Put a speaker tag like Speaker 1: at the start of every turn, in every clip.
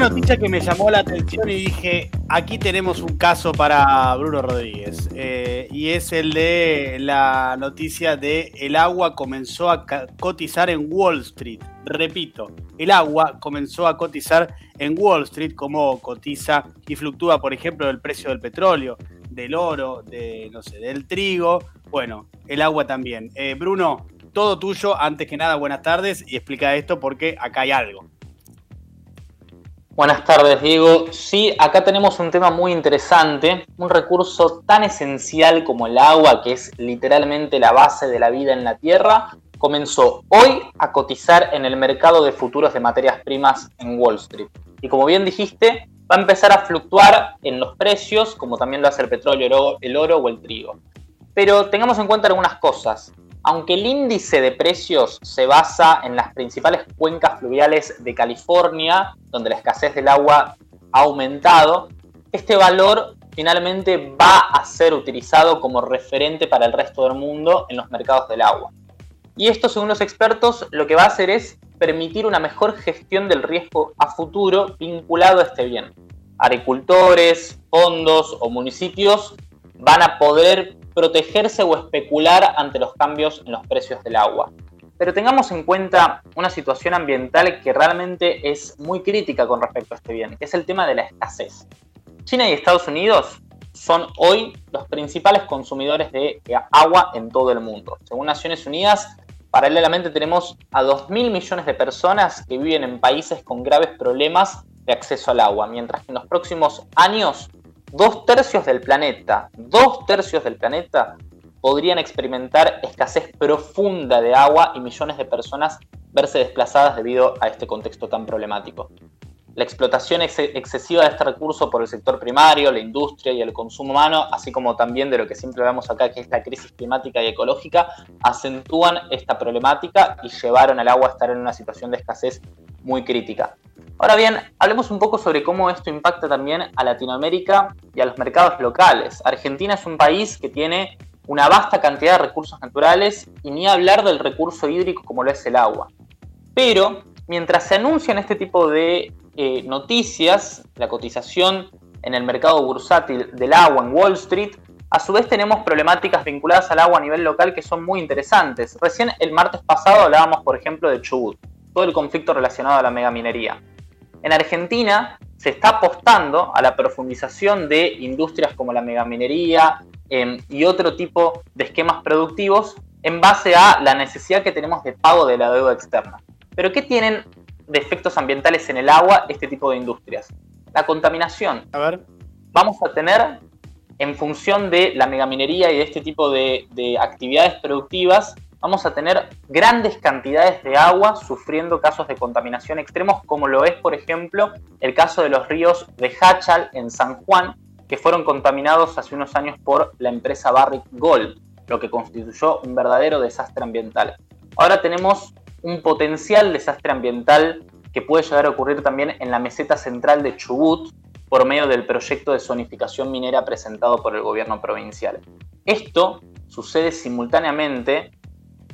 Speaker 1: noticia que me llamó la atención y dije, aquí tenemos un caso para Bruno Rodríguez. Eh, y es el de la noticia de el agua comenzó a cotizar en Wall Street. Repito, el agua comenzó a cotizar en Wall Street como cotiza y fluctúa, por ejemplo, el precio del petróleo, del oro, de, no sé, del trigo. Bueno, el agua también. Eh, Bruno, todo tuyo. Antes que nada, buenas tardes y explica esto porque acá hay algo.
Speaker 2: Buenas tardes, Diego. Sí, acá tenemos un tema muy interesante, un recurso tan esencial como el agua, que es literalmente la base de la vida en la Tierra, comenzó hoy a cotizar en el mercado de futuros de materias primas en Wall Street. Y como bien dijiste, va a empezar a fluctuar en los precios, como también lo hace el petróleo, el oro o el trigo. Pero tengamos en cuenta algunas cosas. Aunque el índice de precios se basa en las principales cuencas fluviales de California, donde la escasez del agua ha aumentado, este valor finalmente va a ser utilizado como referente para el resto del mundo en los mercados del agua. Y esto, según los expertos, lo que va a hacer es permitir una mejor gestión del riesgo a futuro vinculado a este bien. Agricultores, fondos o municipios van a poder protegerse o especular ante los cambios en los precios del agua. Pero tengamos en cuenta una situación ambiental que realmente es muy crítica con respecto a este bien, que es el tema de la escasez. China y Estados Unidos son hoy los principales consumidores de agua en todo el mundo. Según Naciones Unidas, paralelamente tenemos a 2.000 millones de personas que viven en países con graves problemas de acceso al agua, mientras que en los próximos años dos tercios del planeta, dos tercios del planeta podrían experimentar escasez profunda de agua y millones de personas verse desplazadas debido a este contexto tan problemático. La explotación excesiva de este recurso por el sector primario, la industria y el consumo humano, así como también de lo que siempre vemos acá, que es la crisis climática y ecológica, acentúan esta problemática y llevaron al agua a estar en una situación de escasez muy crítica. Ahora bien, hablemos un poco sobre cómo esto impacta también a Latinoamérica y a los mercados locales. Argentina es un país que tiene una vasta cantidad de recursos naturales y ni hablar del recurso hídrico como lo es el agua. Pero mientras se anuncian este tipo de eh, noticias, la cotización en el mercado bursátil del agua en Wall Street, a su vez tenemos problemáticas vinculadas al agua a nivel local que son muy interesantes. Recién el martes pasado hablábamos, por ejemplo, de Chubut, todo el conflicto relacionado a la megaminería. En Argentina se está apostando a la profundización de industrias como la megaminería em, y otro tipo de esquemas productivos en base a la necesidad que tenemos de pago de la deuda externa. Pero ¿qué tienen de efectos ambientales en el agua este tipo de industrias? La contaminación. A ver. Vamos a tener, en función de la megaminería y de este tipo de actividades productivas, vamos a tener grandes cantidades de agua sufriendo casos de contaminación extremos, como lo es, por ejemplo, el caso de los ríos de Hachal en San Juan, que fueron contaminados hace unos años por la empresa Barrick Gold, lo que constituyó un verdadero desastre ambiental. Ahora tenemos un potencial desastre ambiental que puede llegar a ocurrir también en la meseta central de Chubut por medio del proyecto de zonificación minera presentado por el gobierno provincial. Esto sucede simultáneamente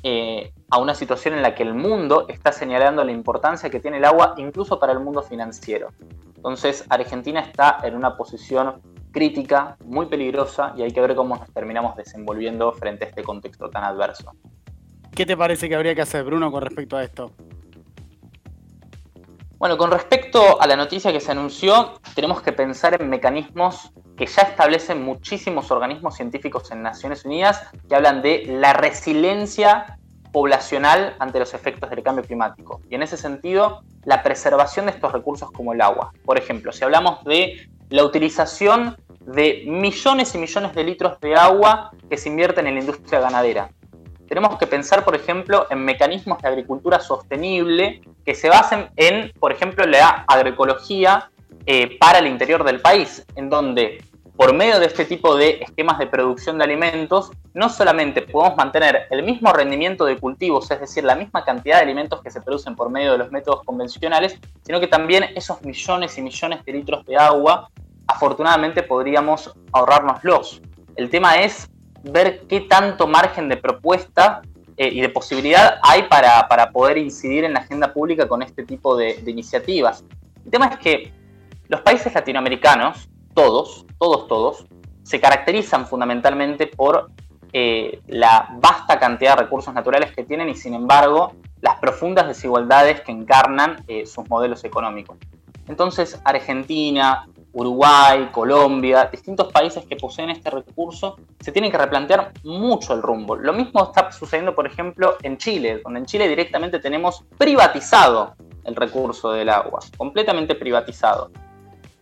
Speaker 2: eh, a una situación en la que el mundo está señalando la importancia que tiene el agua incluso para el mundo financiero. Entonces Argentina está en una posición crítica, muy peligrosa, y hay que ver cómo nos terminamos desenvolviendo frente a este contexto tan adverso.
Speaker 1: ¿Qué te parece que habría que hacer, Bruno, con respecto a esto?
Speaker 2: Bueno, con respecto a la noticia que se anunció, tenemos que pensar en mecanismos que ya establecen muchísimos organismos científicos en Naciones Unidas que hablan de la resiliencia poblacional ante los efectos del cambio climático. Y en ese sentido, la preservación de estos recursos como el agua. Por ejemplo, si hablamos de la utilización de millones y millones de litros de agua que se invierten en la industria ganadera. Tenemos que pensar, por ejemplo, en mecanismos de agricultura sostenible que se basen en, por ejemplo, la agroecología eh, para el interior del país, en donde por medio de este tipo de esquemas de producción de alimentos, no solamente podemos mantener el mismo rendimiento de cultivos, es decir, la misma cantidad de alimentos que se producen por medio de los métodos convencionales, sino que también esos millones y millones de litros de agua, afortunadamente podríamos ahorrárnoslos. El tema es ver qué tanto margen de propuesta eh, y de posibilidad hay para, poder incidir en la agenda pública con este tipo de iniciativas. El tema es que Los países latinoamericanos, todos, todos, todos, se caracterizan fundamentalmente por eh, la vasta cantidad de recursos naturales que tienen y sin embargo las profundas desigualdades que encarnan eh, sus modelos económicos. Entonces Argentina, Uruguay, Colombia, distintos países que poseen este recurso, se tienen que replantear mucho el rumbo. Lo mismo está sucediendo, por ejemplo, en Chile, donde en Chile directamente tenemos privatizado el recurso del agua, completamente privatizado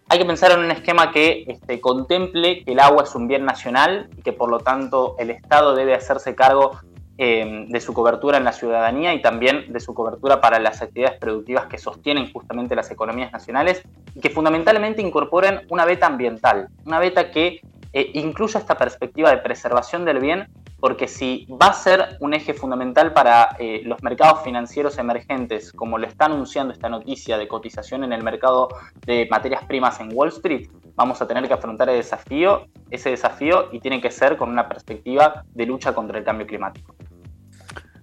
Speaker 2: hay que pensar en un esquema que este, contemple que el agua es un bien nacional y que por lo tanto el Estado debe hacerse cargo em, de su cobertura en la ciudadanía y también de su cobertura para las actividades productivas que sostienen justamente las economías nacionales y que fundamentalmente incorporen una beta ambiental, una beta que eh, incluya esta perspectiva de preservación del bien porque si va a ser un eje fundamental para eh, los mercados financieros emergentes, como lo está anunciando esta noticia de cotización en el mercado de materias primas en Wall Street, vamos a tener que afrontar el desafío, ese desafío y tiene que ser con una perspectiva de lucha contra el cambio climático.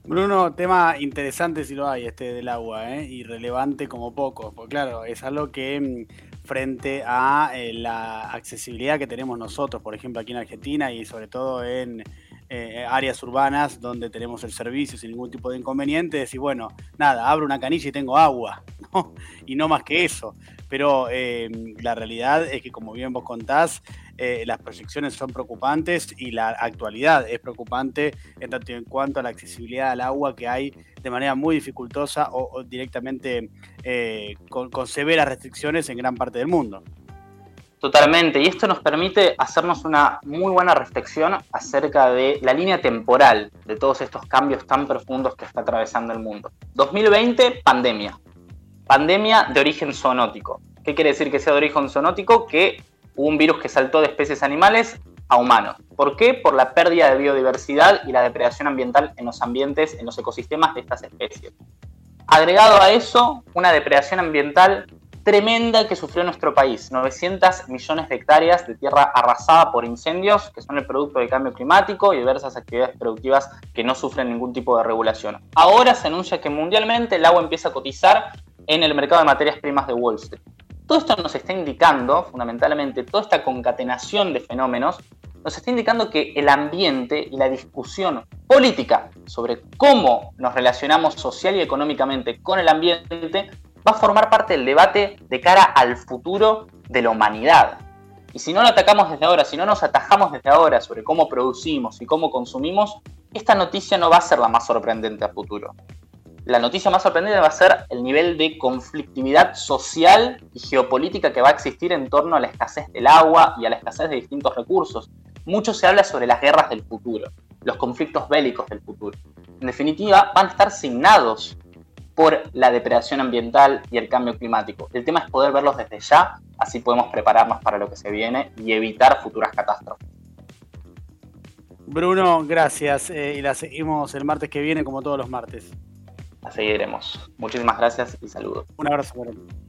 Speaker 1: Bruno, tema interesante si lo hay, este del agua, ¿eh? y relevante como poco, porque claro, es algo que mm, frente a eh, la accesibilidad que tenemos nosotros, por ejemplo, aquí en Argentina y sobre todo en eh, áreas urbanas donde tenemos el servicio sin ningún tipo de inconveniente, y bueno, nada, abro una canilla y tengo agua, y no más que eso. Pero eh, la realidad es que, como bien vos contás, eh, las proyecciones son preocupantes y la actualidad es preocupante en tanto en cuanto a la accesibilidad al agua que hay de manera muy dificultosa o, directamente con severas restricciones en gran parte del mundo.
Speaker 2: Totalmente, y esto nos permite hacernos una muy buena reflexión acerca de la línea temporal de todos estos cambios tan profundos que está atravesando el mundo. 2020, pandemia. Pandemia de origen zoonótico. ¿Qué quiere decir que sea de origen zoonótico? Que hubo un virus que saltó de especies animales a humanos. ¿Por qué? Por la pérdida de biodiversidad y la depredación ambiental en los ambientes, en los ecosistemas de estas especies. Agregado a eso, una depredación ambiental tremenda que sufrió nuestro país. 900 millones de hectáreas de tierra arrasada por incendios, que son el producto del cambio climático y diversas actividades productivas que no sufren ningún tipo de regulación. Ahora se anuncia que mundialmente el agua empieza a cotizar en el mercado de materias primas de Wall Street. Todo esto nos está indicando, fundamentalmente, toda esta concatenación de fenómenos, nos está indicando que el ambiente y la discusión política sobre cómo nos relacionamos social y económicamente con el ambiente va a formar parte del debate de cara al futuro de la humanidad. Y si no lo atacamos desde ahora, si no nos atajamos desde ahora sobre cómo producimos y cómo consumimos, esta noticia no va a ser la más sorprendente a futuro. La noticia más sorprendente va a ser el nivel de conflictividad social y geopolítica que va a existir en torno a la escasez del agua y a la escasez de distintos recursos. Mucho se habla sobre las guerras del futuro, los conflictos bélicos del futuro. En definitiva, van a estar signados por la depredación ambiental y el cambio climático. El tema es poder verlos desde ya, así podemos prepararnos para lo que se viene y evitar futuras catástrofes.
Speaker 1: Bruno, gracias. Eh, y la seguimos el martes que viene como todos los martes.
Speaker 2: La seguiremos. Muchísimas gracias y saludos.
Speaker 1: Un abrazo.